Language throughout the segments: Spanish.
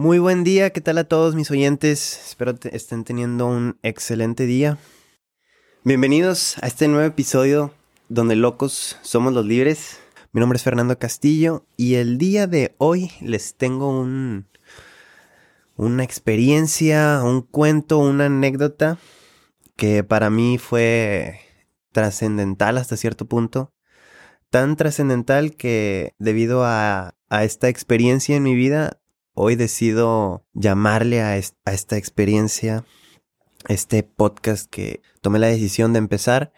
Muy buen día, ¿qué tal a todos mis oyentes? Espero que estén teniendo un excelente día. Bienvenidos a este nuevo episodio donde locos somos los libres. Mi nombre es Fernando Castillo y el día de hoy les tengo un una experiencia, un cuento, una anécdota que para mí fue trascendental hasta cierto punto. Tan trascendental que debido a, a esta experiencia en mi vida Hoy decido llamarle a, esta experiencia, este podcast que tomé la decisión de empezar,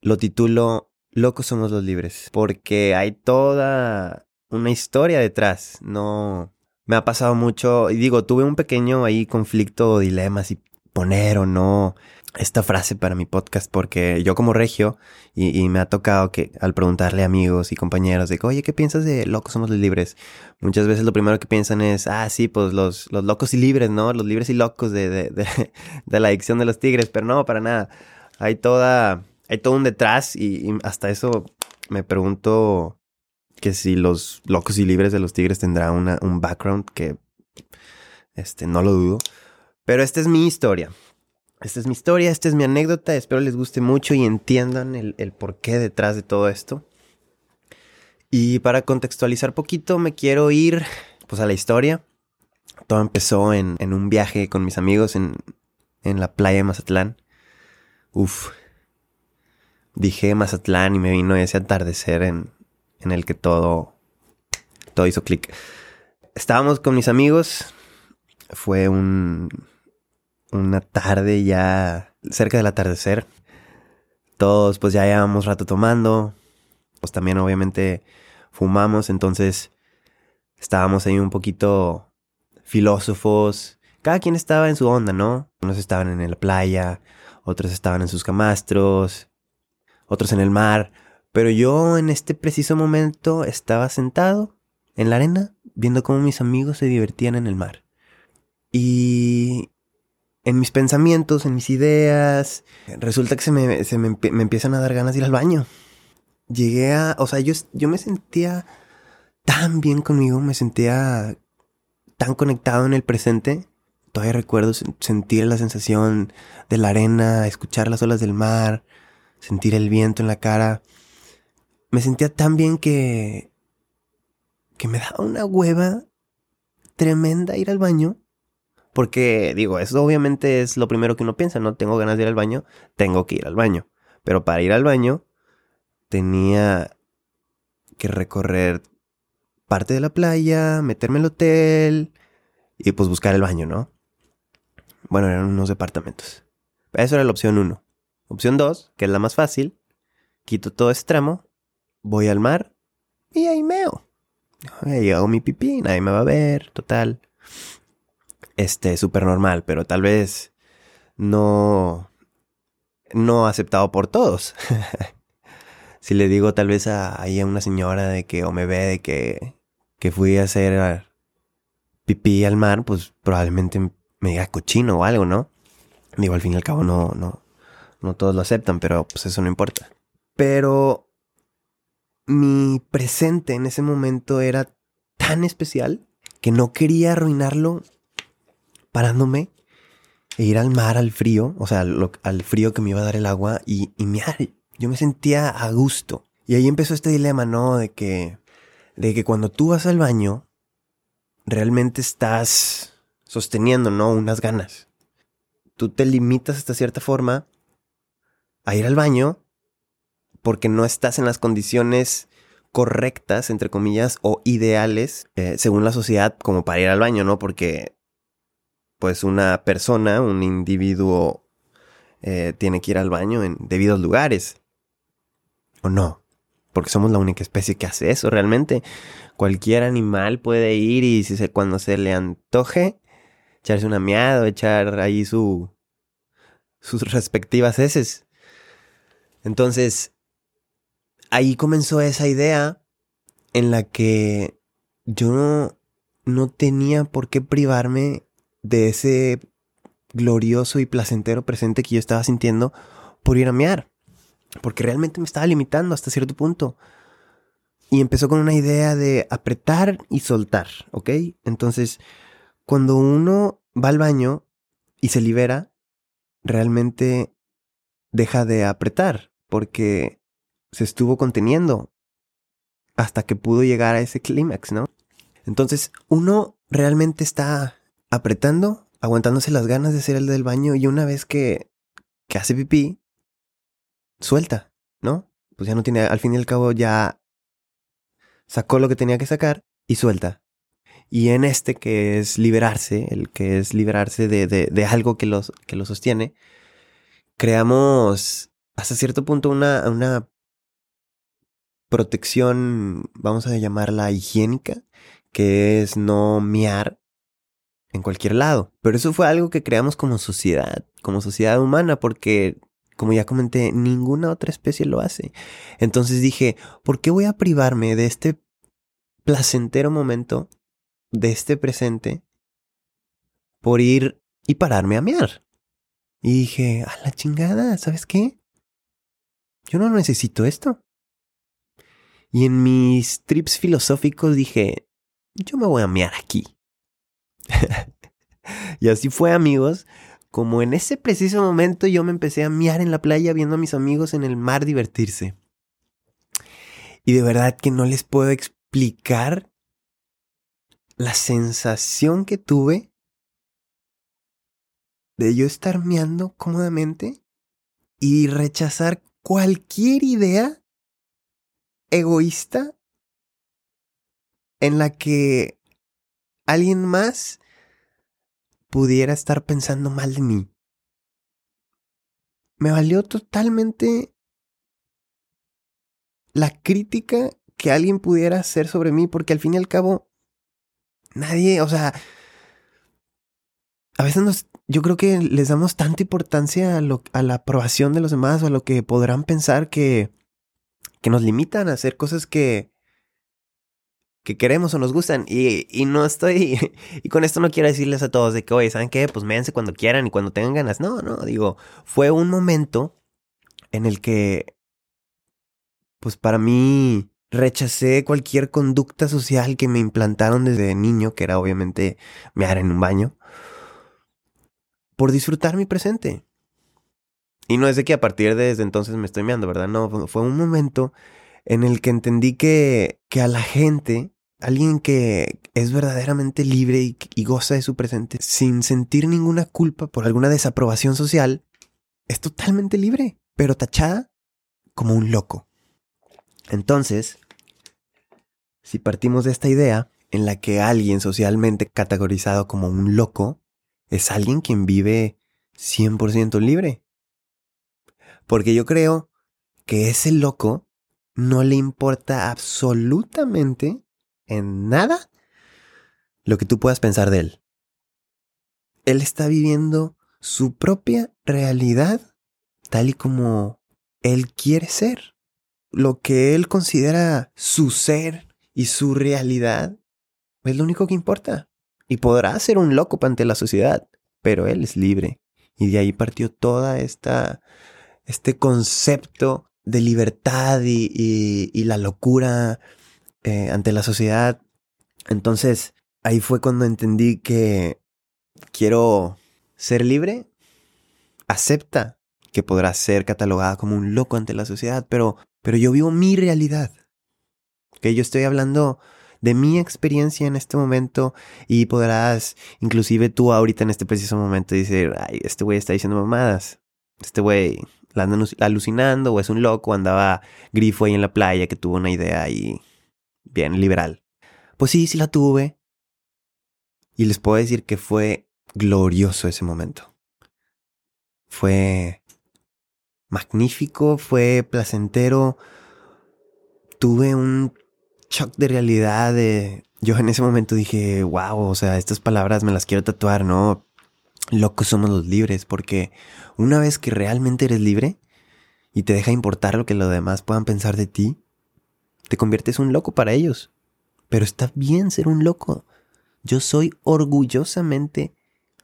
lo titulo Locos somos los libres, porque hay toda una historia detrás, no me ha pasado mucho y digo, tuve un pequeño ahí conflicto o dilema si poner o no esta frase para mi podcast porque yo como regio y, me ha tocado que al preguntarle a amigos y compañeros de oye, ¿qué piensas de locos somos los libres? Muchas veces lo primero que piensan es, ah, sí, pues los, los locos y libres, ¿no? Los libres y locos de, de, de, la adicción de los tigres, pero no, para nada. Hay toda, hay todo un detrás y, hasta eso me pregunto que si los locos y libres de los tigres tendrán una, un background que, este, no lo dudo. Pero esta es mi historia. Esta es mi historia, esta es mi anécdota. Espero les guste mucho y entiendan el, porqué detrás de todo esto. Y para contextualizar poquito, me quiero ir pues a la historia. Todo empezó en, un viaje con mis amigos en, la playa de Mazatlán. Uf. Dije Mazatlán y me vino ese atardecer en, en el que todo, todo hizo clic. Estábamos con mis amigos. Fue un, una tarde ya cerca del atardecer. Todos pues ya llevamos rato tomando. Pues también obviamente fumamos, entonces estábamos ahí un poquito filósofos. Cada quien estaba en su onda, ¿no? Unos estaban en la playa, otros estaban en sus camastros, otros en el mar. Pero yo en este preciso momento estaba sentado en la arena viendo cómo mis amigos se divertían en el mar. Y en mis pensamientos, en mis ideas, resulta que se, me, se me, empiezan a dar ganas de ir al baño. Llegué a, o sea, yo, yo me sentía tan bien conmigo, me sentía tan conectado en el presente. Todavía recuerdo sentir la sensación de la arena, escuchar las olas del mar, sentir el viento en la cara. Me sentía tan bien que que me daba una hueva tremenda ir al baño porque digo, eso obviamente es lo primero que uno piensa, ¿no? Tengo ganas de ir al baño, tengo que ir al baño. Pero para ir al baño tenía que recorrer parte de la playa, meterme al hotel y pues buscar el baño, ¿no? Bueno, eran unos departamentos. Eso era la opción uno. Opción dos, que es la más fácil, quito todo extremo, voy al mar y ahí meo. Ahí hago mi pipí, nadie me va a ver, total este, súper normal, pero tal vez no, no aceptado por todos. si le digo tal vez a, ahí a una señora de que, o me ve de que, que fui a hacer pipí al mar, pues probablemente me diga cochino o algo, ¿no? Digo, al fin y al cabo no, no, no todos lo aceptan, pero pues eso no importa. Pero mi presente en ese momento era tan especial que no quería arruinarlo parándome e ir al mar, al frío, o sea, al frío que me iba a dar el agua y, y mirar, yo me sentía a gusto. Y ahí empezó este dilema, ¿no? De que, de que cuando tú vas al baño, realmente estás sosteniendo, ¿no? Unas ganas. Tú te limitas hasta cierta forma a ir al baño porque no estás en las condiciones correctas, entre comillas, o ideales, eh, según la sociedad, como para ir al baño, ¿no? Porque pues una persona, un individuo, eh, tiene que ir al baño en debidos lugares. ¿O no? Porque somos la única especie que hace eso realmente. Cualquier animal puede ir y si se, cuando se le antoje, echarse una miada, echar ahí su, sus respectivas heces. Entonces, ahí comenzó esa idea en la que yo no, no tenía por qué privarme de ese glorioso y placentero presente que yo estaba sintiendo por ir a mear. Porque realmente me estaba limitando hasta cierto punto. y empezó con una idea de apretar y soltar, ¿ok? Entonces, cuando uno va al baño y se libera, realmente deja de apretar porque se estuvo conteniendo hasta que pudo llegar a ese clímax, ¿no? Entonces, uno realmente está apretando, aguantándose las ganas de hacer el del baño y una vez que, que hace pipí, suelta, ¿no? Pues ya no tiene, al fin y al cabo ya sacó lo que tenía que sacar y suelta. Y en este que es liberarse, el que es liberarse de, de, algo que, los, que lo sostiene, creamos hasta cierto punto una, una protección, vamos a llamarla higiénica, que es no miar en cualquier lado. Pero eso fue algo que creamos como sociedad, como sociedad humana, porque, como ya comenté, ninguna otra especie lo hace. Entonces dije, ¿por qué voy a privarme de este placentero momento, de este presente, por ir y pararme a mear? Y dije, a la chingada, ¿sabes qué? Yo no necesito esto. Y en mis trips filosóficos dije, yo me voy a mear aquí. y así fue, amigos. Como en ese preciso momento yo me empecé a miar en la playa viendo a mis amigos en el mar divertirse. Y de verdad que no les puedo explicar la sensación que tuve de yo estar miando cómodamente y rechazar cualquier idea egoísta en la que alguien más pudiera estar pensando mal de mí. Me valió totalmente la crítica que alguien pudiera hacer sobre mí, porque al fin y al cabo, nadie, o sea, a veces nos, yo creo que les damos tanta importancia a, lo, a la aprobación de los demás o a lo que podrán pensar que, que nos limitan a hacer cosas que, que queremos o nos gustan. Y, y, no estoy. Y con esto no quiero decirles a todos de que, oye, ¿saben qué? Pues méanse cuando quieran y cuando tengan ganas. No, no, digo, fue un momento en el que. Pues para mí. Rechacé cualquier conducta social que me implantaron desde niño, que era obviamente mear en un baño, por disfrutar mi presente. Y no es de que a partir de desde entonces me estoy meando, ¿verdad? No, fue un momento en el que entendí que, que a la gente, alguien que es verdaderamente libre y, y goza de su presente, sin sentir ninguna culpa por alguna desaprobación social, es totalmente libre, pero tachada como un loco. Entonces, si partimos de esta idea en la que alguien socialmente categorizado como un loco es alguien quien vive 100% libre. Porque yo creo que ese loco no le importa absolutamente en nada lo que tú puedas pensar de él. Él está viviendo su propia realidad tal y como él quiere ser. Lo que él considera su ser y su realidad es lo único que importa. Y podrá ser un loco ante la sociedad, pero él es libre. Y de ahí partió toda esta, este concepto de libertad y, la locura eh, ante la sociedad. Entonces, ahí fue cuando entendí que quiero ser libre. Acepta que podrás ser catalogada como un loco ante la sociedad, pero, pero yo vivo mi realidad. Que yo estoy hablando de mi experiencia en este momento y podrás, inclusive tú ahorita en este preciso momento, decir, ay, este güey está diciendo mamadas. Este güey la anda alucinando o es un loco, andaba grifo ahí en la playa que tuvo una idea ahí bien liberal. Pues sí, sí la tuve. Y les puedo decir que fue glorioso ese momento. Fue magnífico, fue placentero. Tuve un shock de realidad. Yo en ese momento dije, wow, o sea, estas palabras me las quiero tatuar, ¿no? Locos somos los libres, porque una vez que realmente eres libre y te deja importar lo que los demás puedan pensar de ti, te conviertes un loco para ellos. Pero está bien ser un loco. Yo soy orgullosamente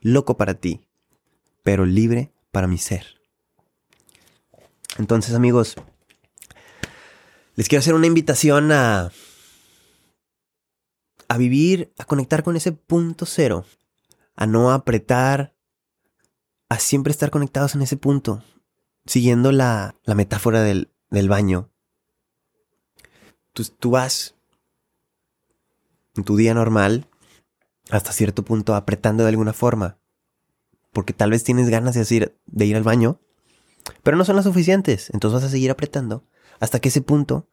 loco para ti, pero libre para mi ser. Entonces amigos, Les quiero hacer una invitación a a vivir, a conectar con ese punto cero, a no apretar, a siempre estar conectados en ese punto, siguiendo la, la metáfora del, del baño. Tú, tú vas en tu día normal, hasta cierto punto apretando de alguna forma, porque tal vez tienes ganas de ir, de ir al baño, pero no son las suficientes, entonces vas a seguir apretando hasta que ese punto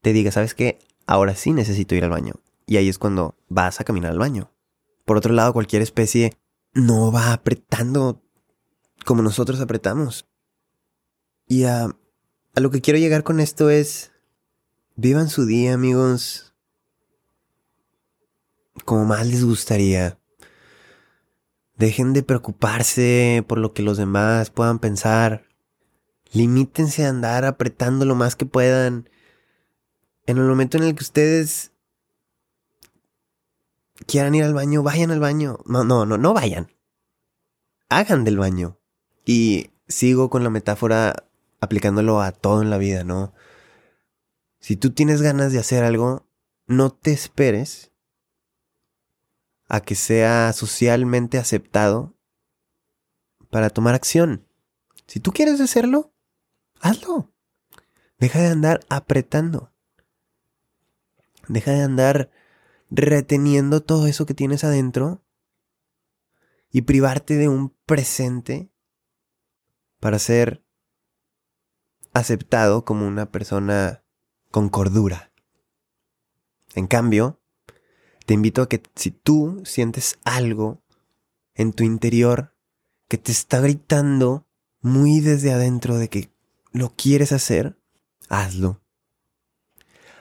te diga, ¿sabes qué? Ahora sí necesito ir al baño. Y ahí es cuando vas a caminar al baño. Por otro lado, cualquier especie no va apretando como nosotros apretamos. Y a, lo que quiero llegar con esto es, vivan su día amigos como más les gustaría. Dejen de preocuparse por lo que los demás puedan pensar. Limítense a andar apretando lo más que puedan. En el momento en el que ustedes quieran ir al baño, vayan al baño. No, no, no, no vayan. Hagan del baño. Y sigo con la metáfora aplicándolo a todo en la vida, ¿no? Si tú tienes ganas de hacer algo, no te esperes a que sea socialmente aceptado para tomar acción. Si tú quieres hacerlo, hazlo. Deja de andar apretando. Deja de andar reteniendo todo eso que tienes adentro y privarte de un presente para ser aceptado como una persona con cordura. En cambio, te invito a que si tú sientes algo en tu interior que te está gritando muy desde adentro de que lo quieres hacer, hazlo.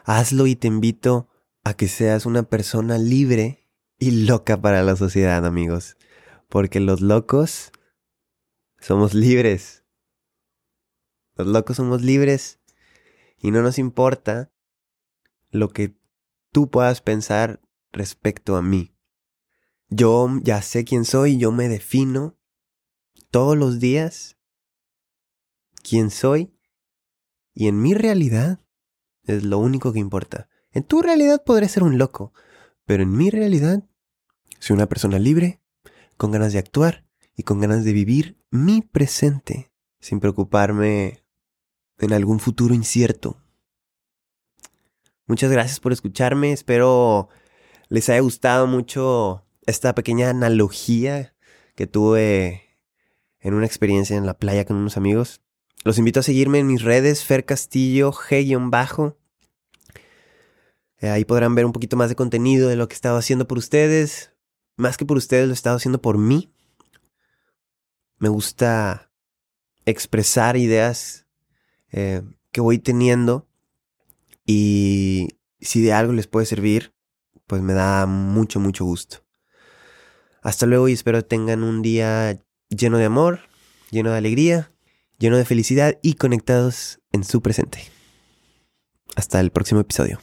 Hazlo y te invito a que seas una persona libre y loca para la sociedad, amigos. Porque los locos somos libres. Los locos somos libres y no nos importa lo que tú puedas pensar respecto a mí. Yo ya sé quién soy, yo me defino todos los días quién soy y en mi realidad es lo único que importa. En tu realidad podré ser un loco, pero en mi realidad soy una persona libre, con ganas de actuar y con ganas de vivir mi presente, sin preocuparme en algún futuro incierto. Muchas gracias por escucharme, espero les haya gustado mucho esta pequeña analogía que tuve en una experiencia en la playa con unos amigos. Los invito a seguirme en mis redes, Fer Castillo, G-bajo. Eh, ahí podrán ver un poquito más de contenido de lo que he estado haciendo por ustedes. Más que por ustedes, lo he estado haciendo por mí. Me gusta expresar ideas eh, que voy teniendo y si de algo les puede servir, pues me da mucho, mucho gusto. Hasta luego y espero tengan un día lleno de amor, lleno de alegría, lleno de felicidad y conectados en su presente. Hasta el próximo episodio.